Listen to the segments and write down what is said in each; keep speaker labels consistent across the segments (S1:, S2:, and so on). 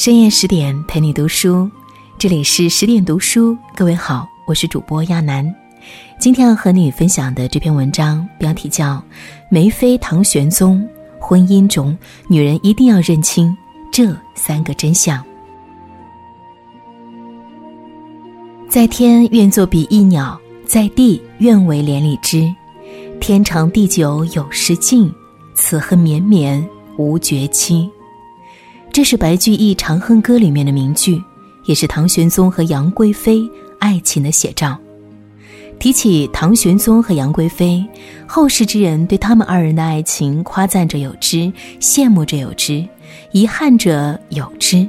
S1: 深夜十点陪你读书，这里是十点读书。各位好，我是主播亚楠。今天要和你分享的这篇文章标题叫《梅妃唐玄宗婚姻中女人一定要认清这三个真相》。在天愿作比翼鸟，在地愿为连理枝。天长地久有时尽，此恨绵绵无绝期。这是白居易《长恨歌》里面的名句，也是唐玄宗和杨贵妃爱情的写照。提起唐玄宗和杨贵妃，后世之人对他们二人的爱情夸赞者有之，羡慕者有之，遗憾者有之，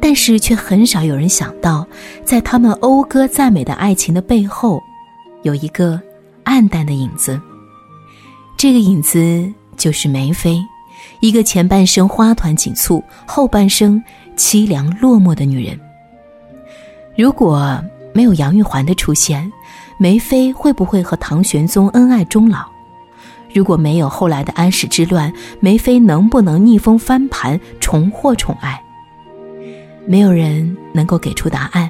S1: 但是却很少有人想到，在他们讴歌赞美的爱情的背后，有一个暗淡的影子。这个影子就是梅妃。一个前半生花团锦簇，后半生凄凉落寞的女人。如果没有杨玉环的出现，梅妃会不会和唐玄宗恩爱终老？如果没有后来的安史之乱，梅妃能不能逆风翻盘，重获宠爱？没有人能够给出答案。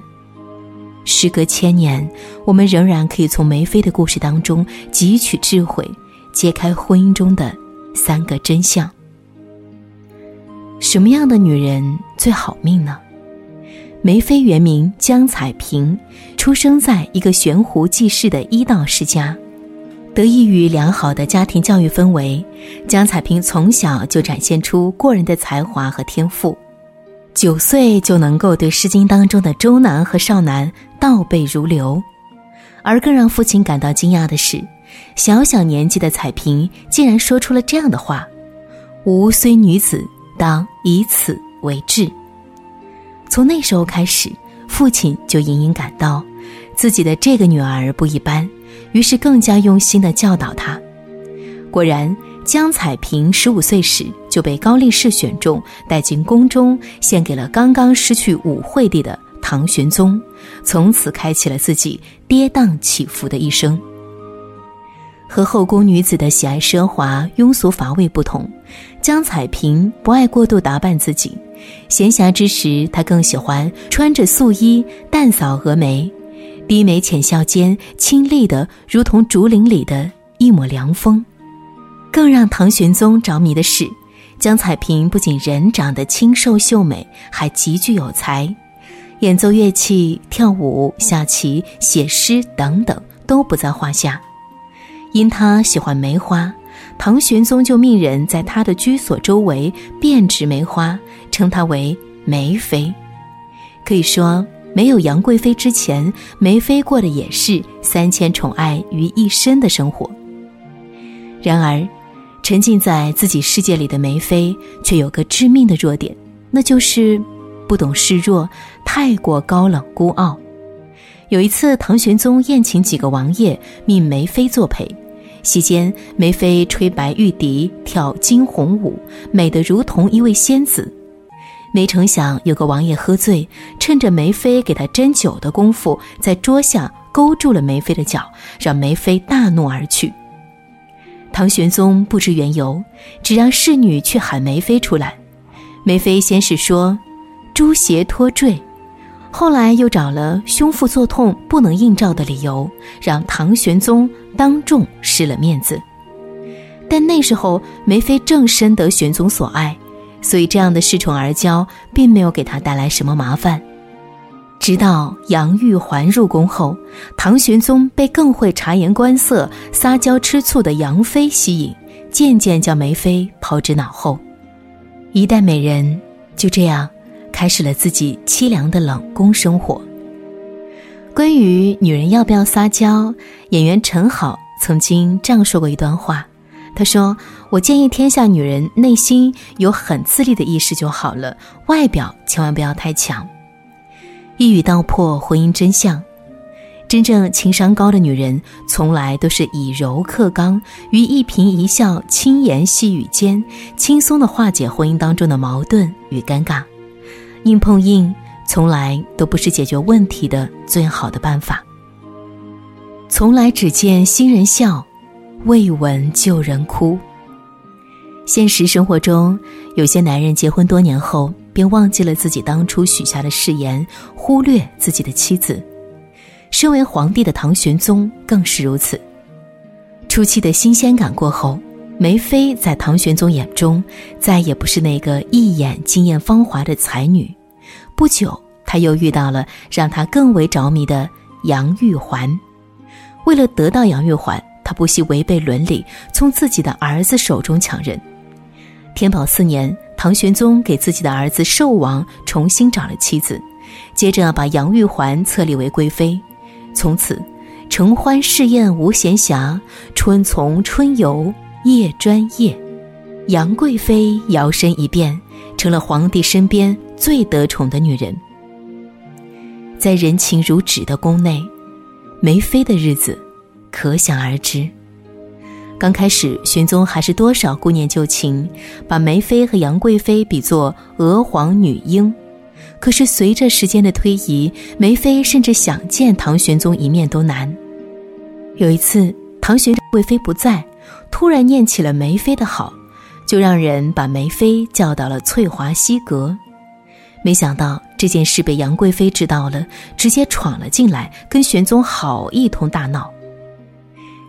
S1: 时隔千年，我们仍然可以从梅妃的故事当中汲取智慧，揭开婚姻中的三个真相。什么样的女人最好命呢？梅妃原名江彩萍，出生在一个悬壶济世的医道世家，得益于良好的家庭教育氛围，江彩萍从小就展现出过人的才华和天赋，九岁就能够对《诗经》当中的周南和少南倒背如流。而更让父亲感到惊讶的是，小小年纪的彩萍竟然说出了这样的话：“吾虽女子。”当以此为志。从那时候开始，父亲就隐隐感到自己的这个女儿不一般，于是更加用心的教导她。果然，江彩萍十五岁时就被高力士选中，带进宫中，献给了刚刚失去武惠帝的唐玄宗，从此开启了自己跌宕起伏的一生。和后宫女子的喜爱奢华、庸俗乏味不同，江彩萍不爱过度打扮自己。闲暇之时，她更喜欢穿着素衣，淡扫蛾眉，低眉浅笑间，清丽的如同竹林里的一抹凉风。更让唐玄宗着迷的是，江彩萍不仅人长得清瘦秀美，还极具有才，演奏乐器、跳舞、下棋、写诗等等都不在话下。因他喜欢梅花，唐玄宗就命人在他的居所周围遍植梅花，称她为梅妃。可以说，没有杨贵妃之前，梅妃过的也是三千宠爱于一身的生活。然而，沉浸在自己世界里的梅妃却有个致命的弱点，那就是不懂示弱，太过高冷孤傲。有一次，唐玄宗宴请几个王爷，命梅妃作陪。席间，梅妃吹白玉笛，跳惊鸿舞，美得如同一位仙子。没成想，有个王爷喝醉，趁着梅妃给他斟酒的功夫，在桌下勾住了梅妃的脚，让梅妃大怒而去。唐玄宗不知缘由，只让侍女去喊梅妃出来。梅妃先是说：“朱鞋脱坠。”后来又找了胸腹作痛不能应召的理由，让唐玄宗当众失了面子。但那时候梅妃正深得玄宗所爱，所以这样的恃宠而骄并没有给他带来什么麻烦。直到杨玉环入宫后，唐玄宗被更会察言观色、撒娇吃醋的杨妃吸引，渐渐将梅妃抛之脑后。一代美人就这样。开始了自己凄凉的冷宫生活。关于女人要不要撒娇，演员陈好曾经这样说过一段话：“他说，我建议天下女人内心有很自立的意识就好了，外表千万不要太强。”一语道破婚姻真相。真正情商高的女人，从来都是以柔克刚，于一颦一笑、轻言细语间，轻松的化解婚姻当中的矛盾与尴尬。硬碰硬从来都不是解决问题的最好的办法。从来只见新人笑，未闻旧人哭。现实生活中，有些男人结婚多年后便忘记了自己当初许下的誓言，忽略自己的妻子。身为皇帝的唐玄宗更是如此。初期的新鲜感过后，梅妃在唐玄宗眼中再也不是那个一眼惊艳芳华的才女。不久，他又遇到了让他更为着迷的杨玉环。为了得到杨玉环，他不惜违背伦理，从自己的儿子手中抢人。天宝四年，唐玄宗给自己的儿子寿王重新找了妻子，接着把杨玉环册立为贵妃。从此，承欢侍宴无闲暇，春从春游夜专夜。杨贵妃摇身一变，成了皇帝身边最得宠的女人。在人情如纸的宫内，梅妃的日子可想而知。刚开始，玄宗还是多少顾念旧情，把梅妃和杨贵妃比作娥皇女英。可是随着时间的推移，梅妃甚至想见唐玄宗一面都难。有一次，唐玄贵妃不在，突然念起了梅妃的好，就让人把梅妃叫到了翠华西阁。没想到这件事被杨贵妃知道了，直接闯了进来，跟玄宗好一通大闹。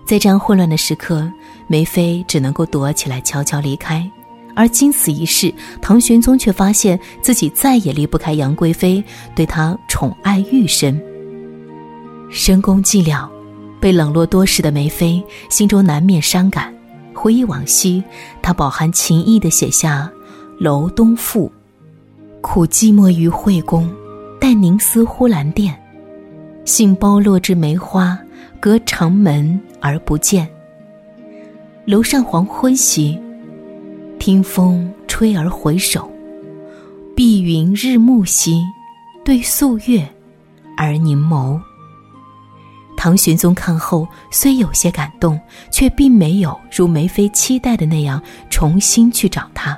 S1: 在这样混乱的时刻，梅妃只能够躲起来，悄悄离开。而经此一事，唐玄宗却发现自己再也离不开杨贵妃，对她宠爱愈深。深宫寂寥，被冷落多时的梅妃心中难免伤感。回忆往昔，她饱含情意地写下《楼东赋》：“苦寂寞于惠宫，待凝思呼兰殿。杏苞落枝梅花，隔长门而不见。楼上黄昏兮。”听风吹而回首，碧云日暮兮，对素月而凝眸。唐玄宗看后虽有些感动，却并没有如梅妃期待的那样重新去找他。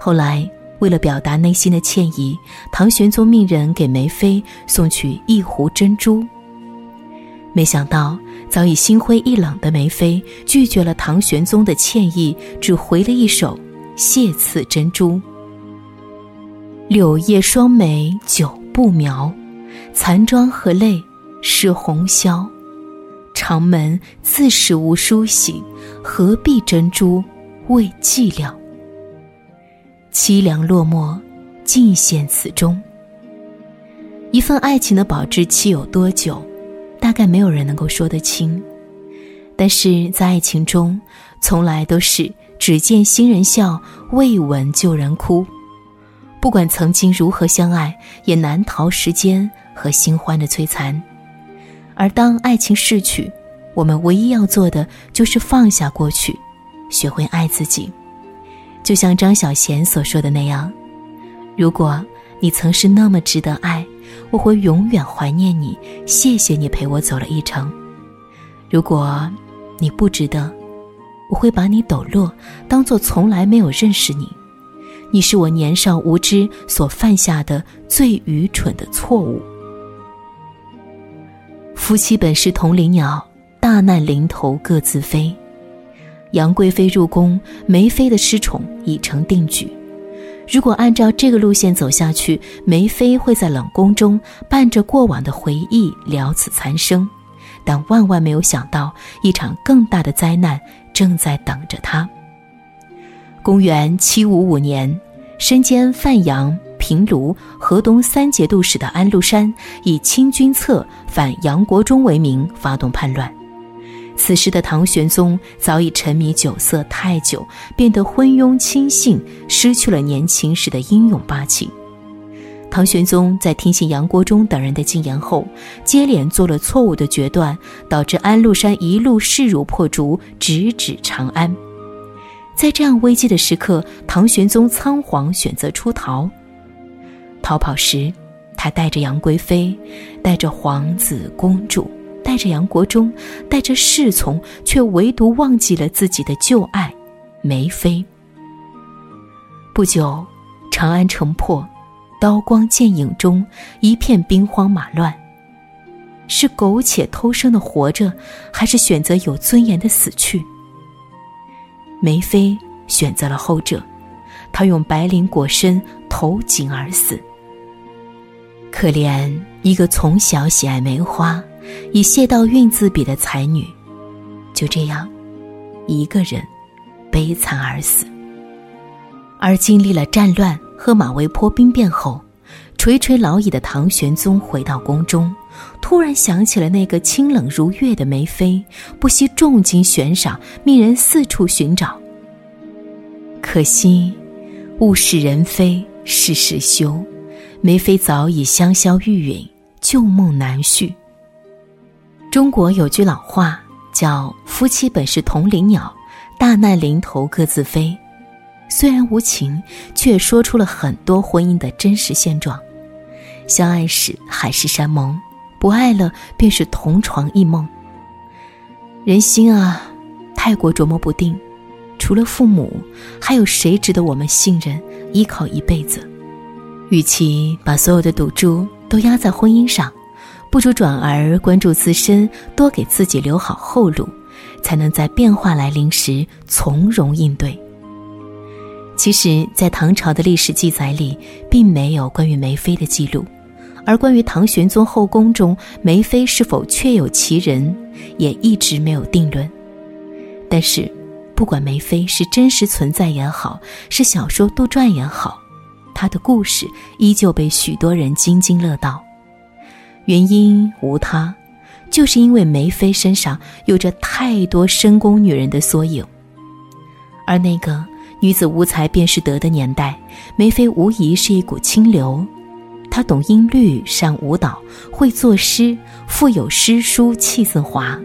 S1: 后来，为了表达内心的歉意，唐玄宗命人给梅妃送去一壶珍珠。没想到。早已心灰意冷的梅妃拒绝了唐玄宗的歉意，只回了一首谢赐珍珠。柳叶双眉久不描，残妆和泪是红绡。长门自是无梳洗，何必珍珠为寂寥？凄凉落寞，尽现此中。一份爱情的保质期有多久？大概没有人能够说得清，但是在爱情中，从来都是只见新人笑，未闻旧人哭。不管曾经如何相爱，也难逃时间和新欢的摧残。而当爱情逝去，我们唯一要做的就是放下过去，学会爱自己。就像张小娴所说的那样：“如果你曾是那么值得爱。”我会永远怀念你，谢谢你陪我走了一程。如果你不值得，我会把你抖落，当做从来没有认识你。你是我年少无知所犯下的最愚蠢的错误。夫妻本是同林鸟，大难临头各自飞。杨贵妃入宫，梅妃的失宠已成定局。如果按照这个路线走下去，梅妃会在冷宫中伴着过往的回忆了此残生，但万万没有想到，一场更大的灾难正在等着她。公元七五五年，身兼范阳、平卢、河东三节度使的安禄山，以清君侧反杨国忠为名发动叛乱。此时的唐玄宗早已沉迷酒色太久，变得昏庸轻信，失去了年轻时的英勇霸气。唐玄宗在听信杨国忠等人的进言后，接连做了错误的决断，导致安禄山一路势如破竹，直指长安。在这样危机的时刻，唐玄宗仓皇选择出逃。逃跑时，他带着杨贵妃，带着皇子公主。带着杨国忠，带着侍从，却唯独忘记了自己的旧爱梅妃。不久，长安城破，刀光剑影中，一片兵荒马乱。是苟且偷生的活着，还是选择有尊严的死去？梅妃选择了后者，她用白绫裹身，投井而死。可怜一个从小喜爱梅花，以谢道韫自比的才女，就这样，一个人悲惨而死。而经历了战乱和马嵬坡兵变后，垂垂老矣的唐玄宗回到宫中，突然想起了那个清冷如月的梅妃，不惜重金悬赏，命人四处寻找。可惜，物是人非事事休，梅妃早已香消玉殒，旧梦难续。中国有句老话叫“夫妻本是同林鸟，大难临头各自飞”，虽然无情，却说出了很多婚姻的真实现状。相爱时海誓山盟，不爱了便是同床异梦。人心啊，太过琢磨不定。除了父母，还有谁值得我们信任、依靠一辈子？与其把所有的赌注都压在婚姻上，不如转而关注自身，多给自己留好后路，才能在变化来临时从容应对。其实，在唐朝的历史记载里，并没有关于梅妃的记录，而关于唐玄宗后宫中梅妃是否确有其人，也一直没有定论。但是，不管梅妃是真实存在也好，是小说杜撰也好，她的故事依旧被许多人津津乐道。原因无他，就是因为梅妃身上有着太多深宫女人的缩影。而那个女子无才便是德的年代，梅妃无疑是一股清流。她懂音律，善舞蹈，会作诗，富有诗书气自华。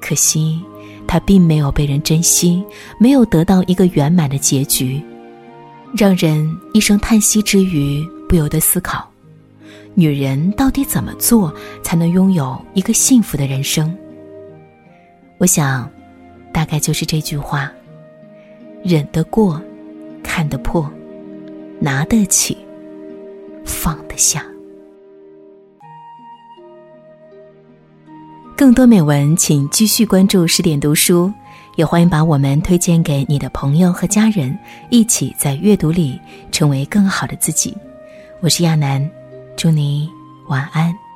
S1: 可惜。他并没有被人珍惜，没有得到一个圆满的结局，让人一声叹息之余，不由得思考：女人到底怎么做才能拥有一个幸福的人生？我想，大概就是这句话：忍得过，看得破，拿得起，放得下。更多美文，请继续关注十点读书，也欢迎把我们推荐给你的朋友和家人，一起在阅读里成为更好的自己。我是亚楠，祝你晚安。